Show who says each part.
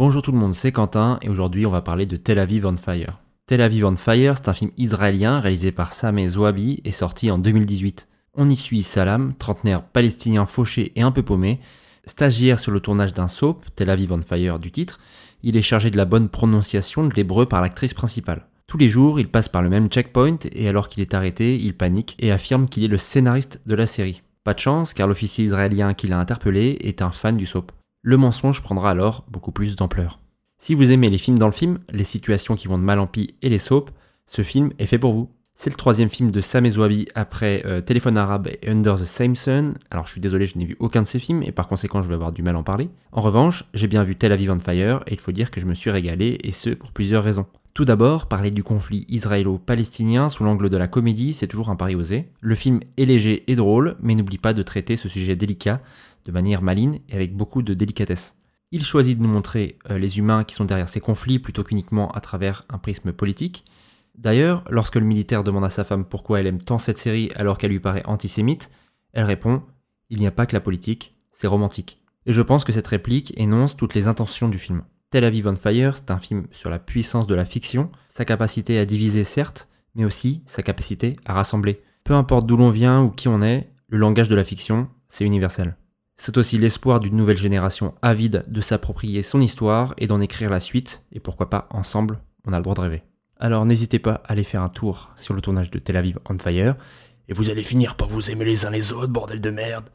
Speaker 1: Bonjour tout le monde, c'est Quentin et aujourd'hui on va parler de Tel Aviv on Fire. Tel Aviv on Fire, c'est un film israélien réalisé par Sameh Zouabi et sorti en 2018. On y suit Salam, trentenaire palestinien fauché et un peu paumé, stagiaire sur le tournage d'un soap, Tel Aviv on Fire du titre. Il est chargé de la bonne prononciation de l'hébreu par l'actrice principale. Tous les jours, il passe par le même checkpoint et alors qu'il est arrêté, il panique et affirme qu'il est le scénariste de la série. Pas de chance car l'officier israélien qui l'a interpellé est un fan du soap le mensonge prendra alors beaucoup plus d'ampleur. Si vous aimez les films dans le film, les situations qui vont de mal en pis et les soaps, ce film est fait pour vous. C'est le troisième film de Sam Zouabi après euh, Téléphone arabe et Under the Same Sun. Alors je suis désolé, je n'ai vu aucun de ces films et par conséquent je vais avoir du mal à en parler. En revanche, j'ai bien vu Tel Aviv on Fire et il faut dire que je me suis régalé et ce pour plusieurs raisons. Tout d'abord, parler du conflit israélo-palestinien sous l'angle de la comédie, c'est toujours un pari osé. Le film est léger et drôle, mais n'oublie pas de traiter ce sujet délicat de manière maligne et avec beaucoup de délicatesse. Il choisit de nous montrer euh, les humains qui sont derrière ces conflits plutôt qu'uniquement à travers un prisme politique. D'ailleurs, lorsque le militaire demande à sa femme pourquoi elle aime tant cette série alors qu'elle lui paraît antisémite, elle répond Il n'y a pas que la politique, c'est romantique. Et je pense que cette réplique énonce toutes les intentions du film. Tel Aviv on Fire, c'est un film sur la puissance de la fiction, sa capacité à diviser certes, mais aussi sa capacité à rassembler. Peu importe d'où l'on vient ou qui on est, le langage de la fiction, c'est universel. C'est aussi l'espoir d'une nouvelle génération avide de s'approprier son histoire et d'en écrire la suite, et pourquoi pas ensemble, on a le droit de rêver. Alors n'hésitez pas à aller faire un tour sur le tournage de Tel Aviv on Fire, et vous allez finir par vous aimer les uns les autres, bordel de merde